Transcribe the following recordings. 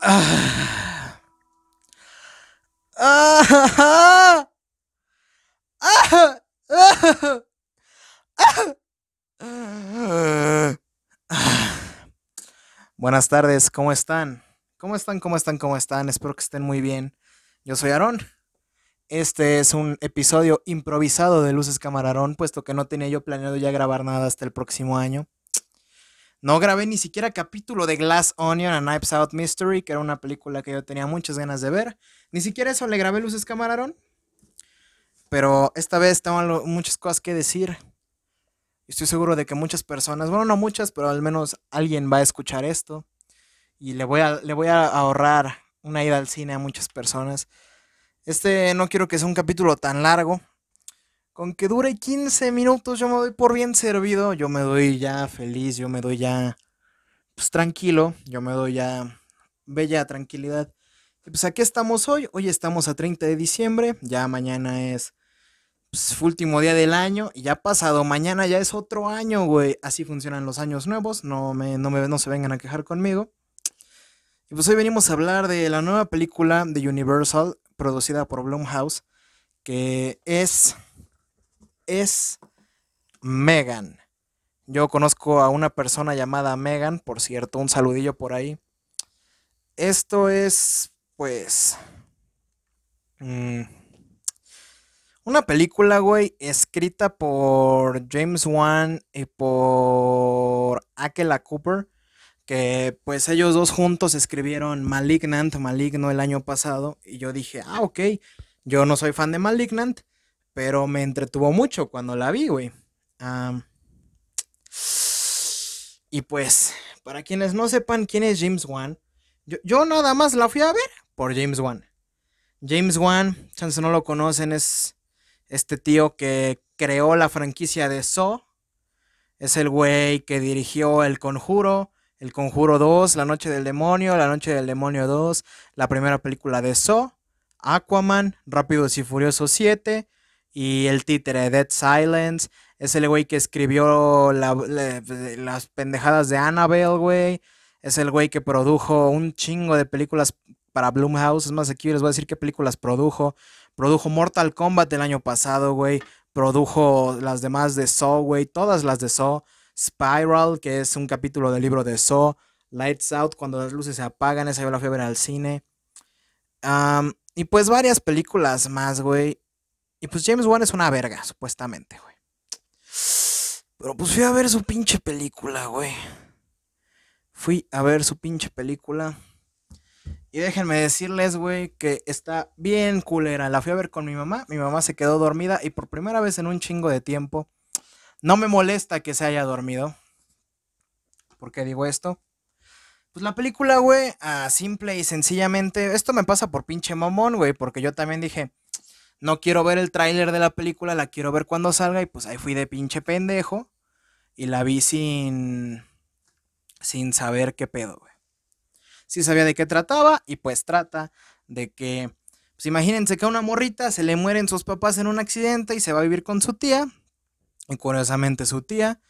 Buenas tardes, ¿cómo están? ¿Cómo están? ¿Cómo están? ¿Cómo están? Espero que estén muy bien. Yo soy Aarón. Este es un episodio improvisado de Luces Camarón, puesto que no tenía yo planeado ya grabar nada hasta el próximo año. No grabé ni siquiera capítulo de Glass Onion a Knives Out Mystery, que era una película que yo tenía muchas ganas de ver. Ni siquiera eso le grabé luces camarón. Pero esta vez tengo muchas cosas que decir. Estoy seguro de que muchas personas, bueno, no muchas, pero al menos alguien va a escuchar esto. Y le voy a, le voy a ahorrar una ida al cine a muchas personas. Este no quiero que sea un capítulo tan largo. Con que dure 15 minutos yo me doy por bien servido, yo me doy ya feliz, yo me doy ya pues tranquilo, yo me doy ya bella tranquilidad. Y pues aquí estamos hoy, hoy estamos a 30 de diciembre, ya mañana es pues, último día del año y ya pasado mañana ya es otro año, güey. Así funcionan los años nuevos, no me, no me no se vengan a quejar conmigo. Y pues hoy venimos a hablar de la nueva película de Universal producida por Blumhouse que es es Megan. Yo conozco a una persona llamada Megan, por cierto, un saludillo por ahí. Esto es, pues, mm, una película, güey, escrita por James Wan y por Akela Cooper, que pues ellos dos juntos escribieron Malignant, Maligno el año pasado, y yo dije, ah, ok, yo no soy fan de Malignant, pero me entretuvo mucho cuando la vi, güey. y pues, para quienes no sepan quién es James Wan, yo, nada más la fui a ver por James Wan. James Wan, si no lo conocen, es este tío que creó la franquicia de Saw. Es el güey que dirigió El Conjuro, El Conjuro 2, La Noche del Demonio, La Noche del Demonio 2, la primera película de Saw, Aquaman, Rápidos y Furiosos 7, y el títere Dead Silence. Es el güey que escribió las pendejadas de Annabelle, güey. Es el güey que produjo un chingo de películas para Bloomhouse. Es más, aquí les voy a decir qué películas produjo. Produjo Mortal Kombat el año pasado, güey. Produjo las demás de Saw, güey. Todas las de Saw. Spiral, que es un capítulo del libro de Saw. Lights Out, cuando las luces se apagan. Esa yo la fui a ver al cine. y pues varias películas más, güey. Y pues James Wan es una verga, supuestamente, güey. Pero pues fui a ver su pinche película, güey. Fui a ver su pinche película. Y déjenme decirles, güey, que está bien culera. La fui a ver con mi mamá. Mi mamá se quedó dormida y por primera vez en un chingo de tiempo. No me molesta que se haya dormido. ¿Por qué digo esto? Pues la película, güey, a simple y sencillamente. Esto me pasa por pinche mamón, güey. Porque yo también dije no quiero ver el tráiler de la película, la quiero ver cuando salga y pues ahí fui de pinche pendejo y la vi sin sin saber qué pedo, güey. Sí sabía de qué trataba y pues trata de que pues imagínense que a una morrita se le mueren sus papás en un accidente y se va a vivir con su tía. Y curiosamente su tía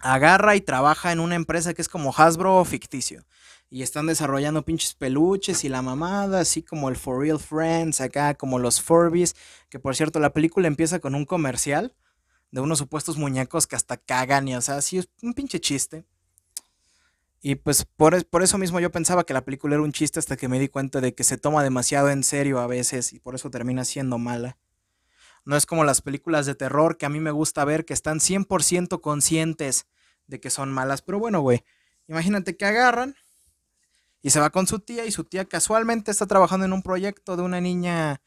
agarra y trabaja en una empresa que es como Hasbro ficticio y están desarrollando pinches peluches y la mamada, así como el For Real Friends, acá como los Furbies, que por cierto la película empieza con un comercial de unos supuestos muñecos que hasta cagan y o sea, así es un pinche chiste. Y pues por, por, eso mismo yo pensaba que la película era un chiste hasta que me di cuenta de que se toma demasiado en serio a veces y por eso termina siendo mala. No es como las películas de terror que a mí me gusta ver que están 100% conscientes de que son malas. Pero bueno, güey, imagínate que agarran y se va con su tía y su tía casualmente está trabajando en un proyecto de una niña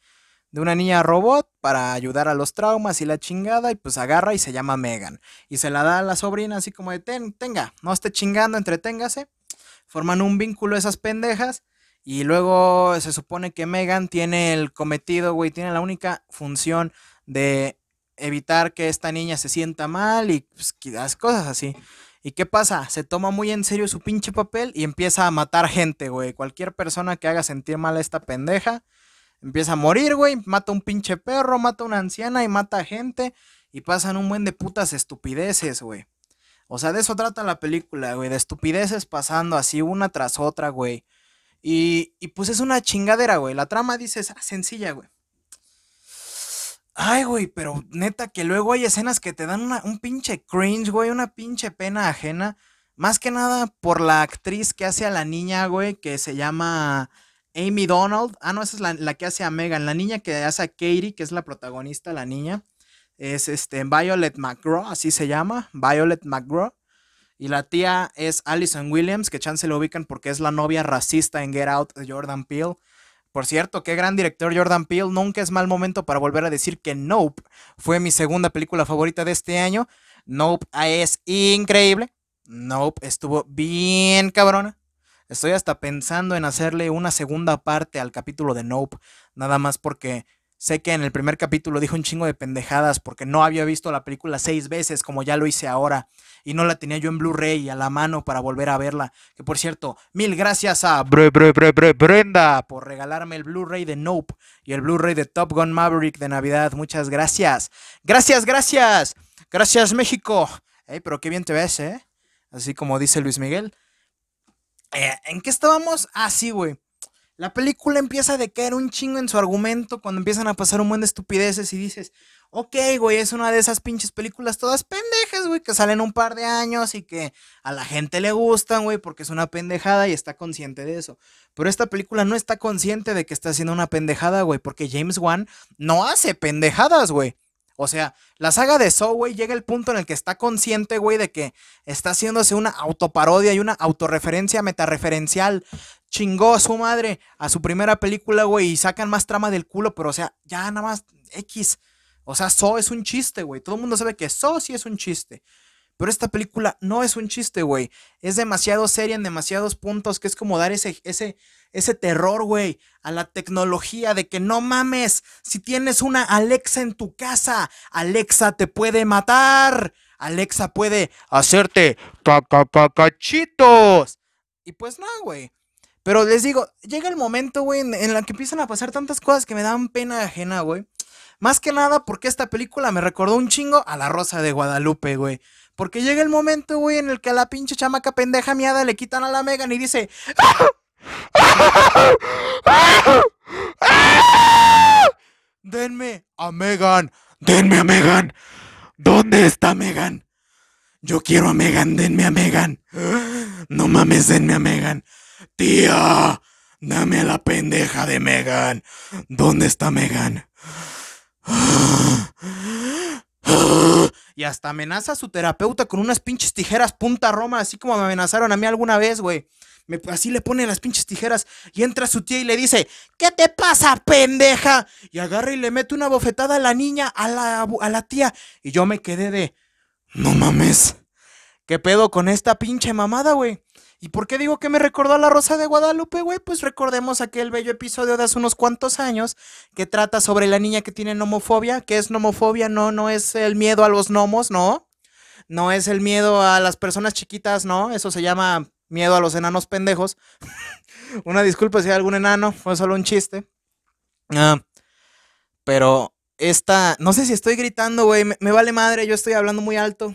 de una niña robot para ayudar a los traumas y la chingada y pues agarra y se llama Megan y se la da a la sobrina así como de tenga, no esté chingando, entreténgase. Forman un vínculo esas pendejas y luego se supone que Megan tiene el cometido, güey, tiene la única función de evitar que esta niña se sienta mal y pues, cosas así. ¿Y qué pasa? Se toma muy en serio su pinche papel y empieza a matar gente, güey. Cualquier persona que haga sentir mal a esta pendeja empieza a morir, güey. Mata un pinche perro, mata a una anciana y mata a gente. Y pasan un buen de putas estupideces, güey. O sea, de eso trata la película, güey, de estupideces pasando así una tras otra, güey. Y, y pues es una chingadera, güey. La trama dice, ah, sencilla, güey. Ay, güey, pero neta que luego hay escenas que te dan una, un pinche cringe, güey, una pinche pena ajena. Más que nada por la actriz que hace a la niña, güey, que se llama Amy Donald. Ah, no, esa es la, la, que hace a Megan. La niña que hace a Katie, que es la protagonista, la niña, es este, Violet McGraw, así se llama, Violet McGraw. Y la tía es Alison Williams, que chance lo ubican porque es la novia racista en Get Out de Jordan Peele. Por cierto, qué gran director Jordan Peele. Nunca es mal momento para volver a decir que Nope fue mi segunda película favorita de este año. Nope es increíble. Nope estuvo bien cabrona. Estoy hasta pensando en hacerle una segunda parte al capítulo de Nope. Nada más porque sé que en el primer capítulo dijo un chingo de pendejadas porque no había visto la película seis veces como ya lo hice ahora. Y no la tenía yo en Blu-ray a la mano para volver a verla. Que por cierto, mil gracias a Bre, Bre, Bre, Brenda por regalarme el Blu-ray de Nope y el Blu-ray de Top Gun Maverick de Navidad. Muchas gracias. Gracias, gracias. Gracias, México. Ey, pero qué bien te ves, ¿eh? Así como dice Luis Miguel. Eh, ¿En qué estábamos? Ah, sí, güey. La película empieza a decaer un chingo en su argumento cuando empiezan a pasar un buen de estupideces y dices, ok, güey, es una de esas pinches películas todas pendejas, güey, que salen un par de años y que a la gente le gustan, güey, porque es una pendejada y está consciente de eso. Pero esta película no está consciente de que está haciendo una pendejada, güey, porque James Wan no hace pendejadas, güey. O sea, la saga de Saw, güey, llega el punto en el que está consciente, güey, de que está haciéndose una autoparodia y una autorreferencia metareferencial. Chingó a su madre a su primera película, güey, y sacan más trama del culo, pero o sea, ya nada más X. O sea, Saw es un chiste, güey. Todo el mundo sabe que Saw sí es un chiste. Pero esta película no es un chiste, güey. Es demasiado seria en demasiados puntos que es como dar ese, ese, ese terror, güey, a la tecnología de que no mames, si tienes una Alexa en tu casa, Alexa te puede matar. Alexa puede hacerte cacacachitos. Y pues no, güey. Pero les digo, llega el momento, güey, en, en la que empiezan a pasar tantas cosas que me dan pena ajena, güey. Más que nada porque esta película me recordó un chingo a La Rosa de Guadalupe, güey. Porque llega el momento, güey, en el que a la pinche chamaca pendeja miada le quitan a la Megan y dice... Denme a Megan. Denme a Megan. ¿Dónde está Megan? Yo quiero a Megan. Denme a Megan. No mames, denme a Megan. Tía, dame a la pendeja de Megan. ¿Dónde está Megan? Y hasta amenaza a su terapeuta con unas pinches tijeras punta Roma, así como me amenazaron a mí alguna vez, güey. así le pone las pinches tijeras y entra su tía y le dice, ¿qué te pasa, pendeja? Y agarra y le mete una bofetada a la niña, a la, a la tía. Y yo me quedé de, no mames. ¿Qué pedo con esta pinche mamada, güey? ¿Y por qué digo que me recordó a la Rosa de Guadalupe, güey? Pues recordemos aquel bello episodio de hace unos cuantos años que trata sobre la niña que tiene nomofobia. ¿Qué es nomofobia? No, no es el miedo a los gnomos, no. No es el miedo a las personas chiquitas, no. Eso se llama miedo a los enanos pendejos. Una disculpa si hay algún enano, fue solo un chiste. Ah, pero esta, no sé si estoy gritando, güey, me vale madre, yo estoy hablando muy alto.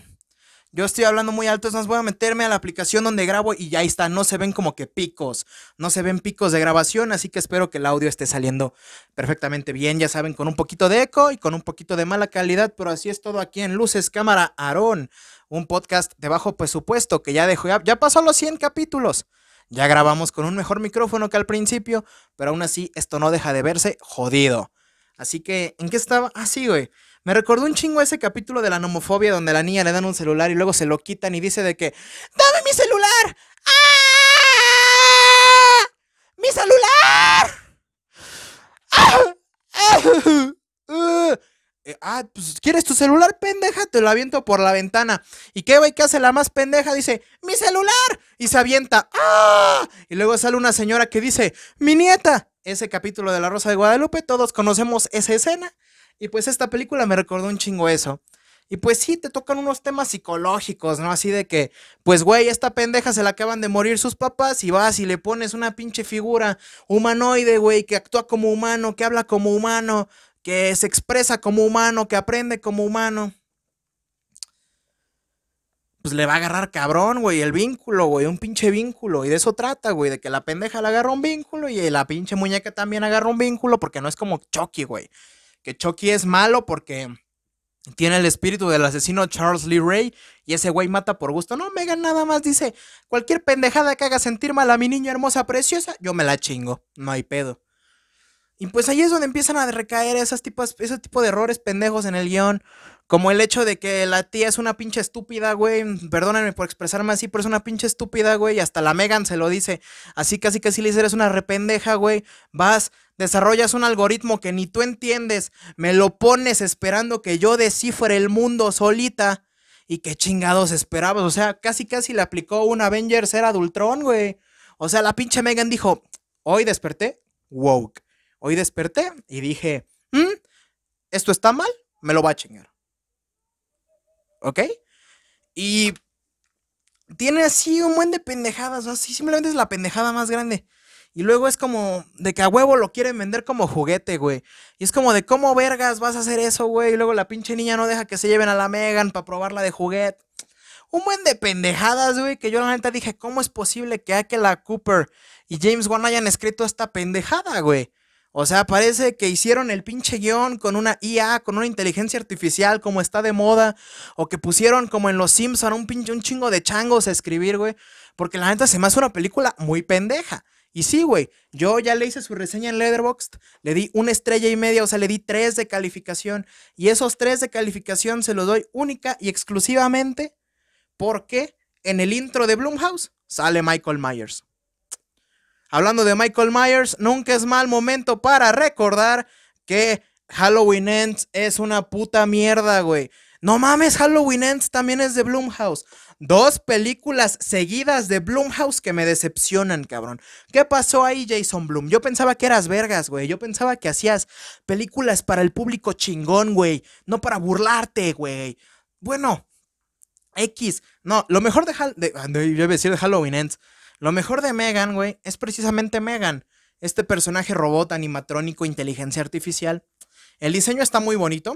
Yo estoy hablando muy alto, entonces voy a meterme a la aplicación donde grabo y ya está, no se ven como que picos, no se ven picos de grabación, así que espero que el audio esté saliendo perfectamente bien, ya saben, con un poquito de eco y con un poquito de mala calidad, pero así es todo aquí en Luces Cámara Aarón, un podcast de bajo presupuesto que ya dejó, ya, ya pasó los 100 capítulos. Ya grabamos con un mejor micrófono que al principio, pero aún así esto no deja de verse jodido. Así que, ¿en qué estaba? Ah, sí, güey. Me recordó un chingo ese capítulo de la nomofobia donde a la niña le dan un celular y luego se lo quitan y dice de que ¡Dame mi celular! ¡Ah! ¡Mi celular! ¡Ah! ¡Ah! pues ¿quieres tu celular, pendeja? Te lo aviento por la ventana. ¿Y qué güey que hace la más pendeja? Dice, ¡mi celular! Y se avienta. ¡Ah! Y luego sale una señora que dice, ¡mi nieta! Ese capítulo de La Rosa de Guadalupe, todos conocemos esa escena. Y pues esta película me recordó un chingo eso. Y pues sí, te tocan unos temas psicológicos, ¿no? Así de que, pues güey, esta pendeja se la acaban de morir sus papás y vas y le pones una pinche figura humanoide, güey, que actúa como humano, que habla como humano, que se expresa como humano, que aprende como humano. pues le va a agarrar cabrón, güey, el vínculo, güey, un pinche vínculo. Y de eso trata, güey, de que la pendeja le agarra un vínculo y la pinche muñeca también agarra un vínculo, porque no es como Chucky, güey. Que Chucky es malo porque tiene el espíritu del asesino Charles Lee Ray y ese güey mata por gusto. No, Megan nada más dice, cualquier pendejada que haga sentir mal a mi niña hermosa, preciosa, yo me la chingo, no hay pedo. Y pues ahí es donde empiezan a recaer esos tipos, ese tipo de errores pendejos en el guion. Como el hecho de que la tía es una pinche estúpida, güey. Perdónenme por expresarme así, pero es una pinche estúpida, güey. Y hasta la Megan se lo dice. Así casi casi le dice, eres una rependeja, güey. Vas, desarrollas un algoritmo que ni tú entiendes. Me lo pones esperando que yo descifre el mundo solita. Y qué chingados esperabas. O sea, casi casi le aplicó un Avengers era Ultron, güey. O sea, la pinche Megan dijo, hoy desperté, woke. Hoy desperté y dije, ¿Mm? ¿esto está mal? Me lo va a chingar. ¿ok? Y tiene así un buen de pendejadas, así simplemente es la pendejada más grande. Y luego es como de que a huevo lo quieren vender como juguete, güey. Y es como de cómo vergas vas a hacer eso, güey. Y luego la pinche niña no deja que se lleven a la Megan para probarla de juguete. Un buen de pendejadas, güey, que yo la neta dije, ¿cómo es posible que la Cooper y James Wan hayan escrito esta pendejada, güey? O sea, parece que hicieron el pinche guion con una IA, con una inteligencia artificial como está de moda, o que pusieron como en Los Simpson un pinche un chingo de changos a escribir, güey, porque la neta se me hace una película muy pendeja. Y sí, güey, yo ya le hice su reseña en Letterboxd, le di una estrella y media, o sea, le di tres de calificación, y esos tres de calificación se los doy única y exclusivamente porque en el intro de Bloomhouse sale Michael Myers. Hablando de Michael Myers, nunca es mal momento para recordar que Halloween Ends es una puta mierda, güey. No mames, Halloween Ends también es de Blumhouse. Dos películas seguidas de Blumhouse que me decepcionan, cabrón. ¿Qué pasó ahí, Jason Blum? Yo pensaba que eras vergas, güey. Yo pensaba que hacías películas para el público chingón, güey. No para burlarte, güey. Bueno, X. No, lo mejor de, de, yo decir de Halloween Ends lo mejor de Megan, güey, es precisamente Megan. Este personaje robot animatrónico, inteligencia artificial. El diseño está muy bonito.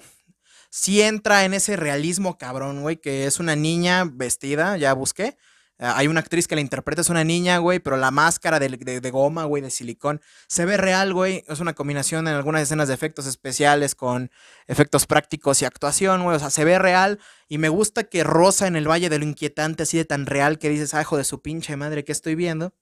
Sí entra en ese realismo cabrón, güey, que es una niña vestida, ya busqué. Ah, hay una actriz que la interpreta, es una niña, güey, pero la máscara de, goma, güey, de silicón, se ve real, güey. Es una combinación en algunas escenas de efectos especiales con efectos prácticos y actuación, güey. O sea, se ve real. Y me gusta que rosa en el Valle de lo Inquietante, así de tan real que dices, ah, hijo de su pinche madre, ¿qué estoy viendo?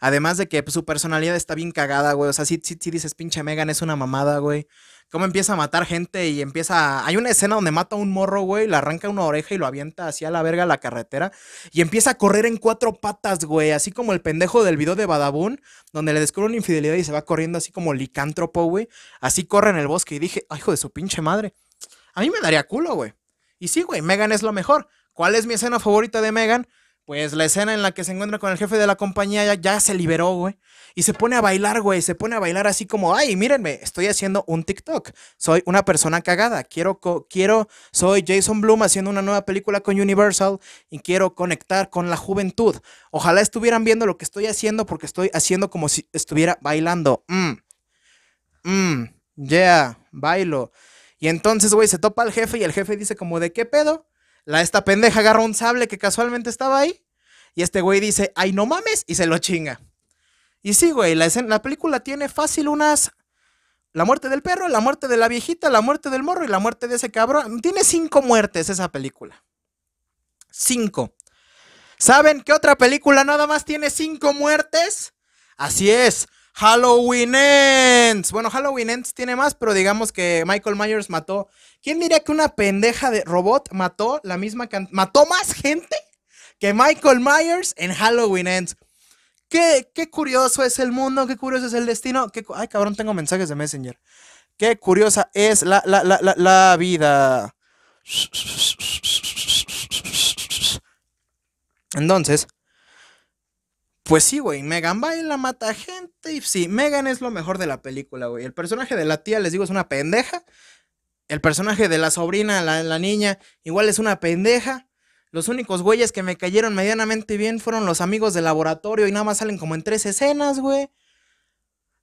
Además de que pues, su personalidad está bien cagada, güey. O sea, sí, sí, sí dices, pinche Megan es una mamada, güey. Cómo empieza a matar gente y empieza. Hay una escena donde mata a un morro, güey, le arranca una oreja y lo avienta hacia la verga a la carretera. Y empieza a correr en cuatro patas, güey. Así como el pendejo del video de Badabun, donde le descubre una infidelidad y se va corriendo así como licántropo, güey. Así corre en el bosque. Y dije, ay, hijo de su pinche madre. A mí me daría culo, güey. Y sí, güey, Megan es lo mejor. ¿Cuál es mi escena favorita de Megan? Pues la escena en la que se encuentra con el jefe de la compañía ya, ya se liberó, güey. Y se pone a bailar, güey. Se pone a bailar así como, ay, mírenme, estoy haciendo un TikTok. Soy una persona cagada. Quiero, quiero, soy Jason Bloom haciendo una nueva película con Universal y quiero conectar con la juventud. Ojalá estuvieran viendo lo que estoy haciendo porque estoy haciendo como si estuviera bailando. Mmm. Mmm. Yeah, bailo. Y entonces, güey, se topa al jefe y el jefe dice como, ¿de qué pedo? La esta pendeja agarra un sable que casualmente estaba ahí. Y este güey dice, ay, no mames, y se lo chinga. Y sí, güey, la, la película tiene fácil unas... La muerte del perro, la muerte de la viejita, la muerte del morro y la muerte de ese cabrón. Tiene cinco muertes esa película. Cinco. ¿Saben qué otra película nada más tiene cinco muertes? Así es. Halloween Ends. Bueno, Halloween Ends tiene más, pero digamos que Michael Myers mató. ¿Quién diría que una pendeja de robot mató la misma mató más gente que Michael Myers en Halloween Ends? Qué, qué curioso es el mundo, qué curioso es el destino. Ay, cabrón, tengo mensajes de Messenger. Qué curiosa es la, la, la, la vida. Entonces, pues sí, güey, Megan baila, mata gente y sí, Megan es lo mejor de la película, güey. El personaje de la tía, les digo, es una pendeja. El personaje de la sobrina, la, niña, igual es una pendeja. Los únicos güeyes que me cayeron medianamente bien fueron los amigos del laboratorio y nada más salen como en tres escenas, güey.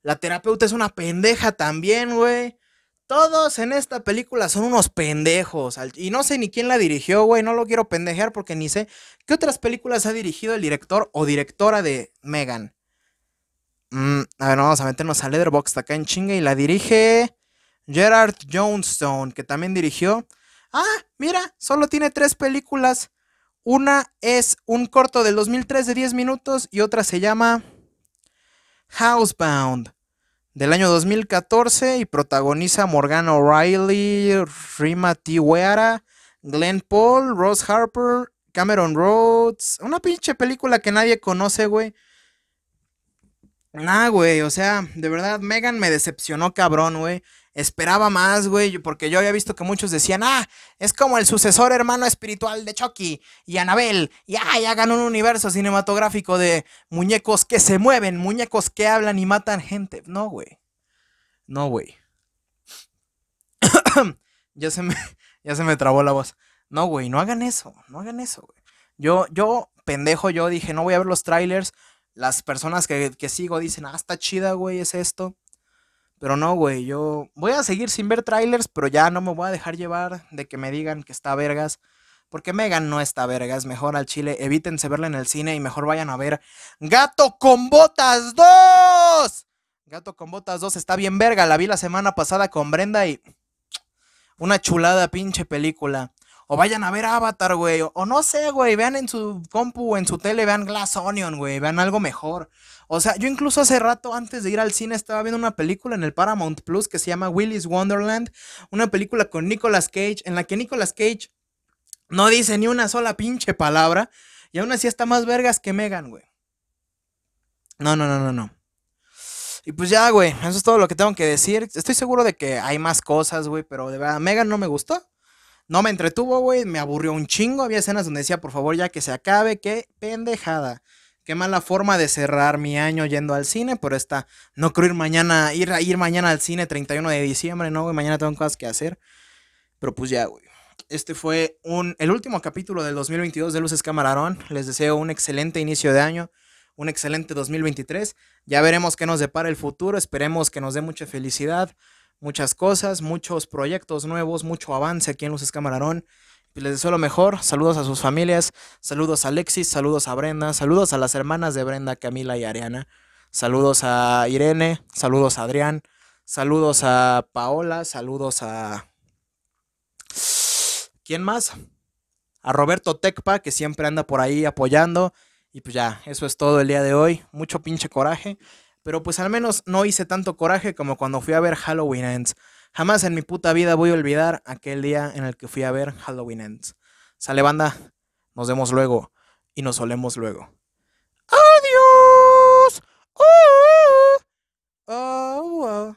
La terapeuta es una pendeja también, güey. Todos en esta película son unos pendejos. Y no sé ni quién la dirigió, güey. No lo quiero pendejear porque ni sé qué otras películas ha dirigido el director o directora de Megan. Mm, a ver, vamos a meternos a Leatherbox acá en chinga y la dirige Gerard Johnstone, que también dirigió. Ah, mira, solo tiene tres películas. Una es un corto del 2003 de 10 minutos y otra se llama Housebound del año 2014 y protagoniza Morgan O'Reilly, Rima T. Glenn Paul, Ross Harper, Cameron Rhodes. Una pinche película que nadie conoce, güey. Nah, güey, o sea, de verdad, Megan me decepcionó cabrón, güey. Esperaba más, güey, porque yo había visto que muchos decían, ah, es como el sucesor hermano espiritual de Chucky y Annabelle, y ah, ya ganó un universo cinematográfico de muñecos que se mueven, muñecos que hablan y matan gente. No, güey. No, güey. ya, se me, ya se me trabó la voz. No, güey, no hagan eso, no hagan eso, güey. Yo, yo, pendejo, yo dije, no voy a ver los trailers. Las personas que, que sigo dicen, ah, está chida, güey, es esto. Pero no, güey, yo voy a seguir sin ver trailers, pero ya no me voy a dejar llevar de que me digan que está vergas. Porque Megan no está vergas, mejor al chile, evítense verla en el cine y mejor vayan a ver Gato con Botas 2. Gato con Botas 2 está bien verga, la vi la semana pasada con Brenda y una chulada pinche película. O vayan a ver Avatar, güey. O, no sé, güey. Vean en su compu o en su tele, vean Glass Onion, güey. Vean algo mejor. O sea, yo incluso hace rato, antes de ir al cine, estaba viendo una película en el Paramount Plus que se llama Willy's Wonderland. Una película con Nicolas Cage, en la que Nicolas Cage no dice ni una sola pinche palabra. Y aún así está más vergas que Megan, güey. No, no, no, no, no. Y pues ya, güey, eso es todo lo que tengo que decir. Estoy seguro de que hay más cosas, güey, pero de verdad, Megan no me gustó. No me entretuvo, güey, me aburrió un chingo. Había escenas donde decía, por favor, ya que se acabe, qué pendejada. Qué mala forma de cerrar mi año yendo al cine, por esta, no creo ir mañana, ir, ir mañana al cine 31 de diciembre, no, güey, mañana tengo cosas que hacer. Pero pues ya, güey. Este fue un, el último capítulo del 2022 de Luces Camarón. Les deseo un excelente inicio de año, un excelente 2023. Ya veremos qué nos depara el futuro. Esperemos que nos dé mucha felicidad, muchas cosas, muchos proyectos nuevos, mucho avance aquí en Luces Camarón. Les deseo lo mejor. Saludos a sus familias. Saludos a Alexis. Saludos a Brenda. Saludos a las hermanas de Brenda, Camila y Ariana. Saludos a Irene. Saludos a Adrián. Saludos a Paola. Saludos a. ¿Quién más? A Roberto Tecpa, que siempre anda por ahí apoyando. Y pues ya, eso es todo el día de hoy. Mucho pinche coraje pero pues al menos no hice tanto coraje como cuando fui a ver Halloween Ends. Jamás en mi puta vida voy a olvidar aquel día en el que fui a ver Halloween Ends. Sale banda, nos vemos luego y nos solemos luego. ¡Adiós! Oh, oh, oh.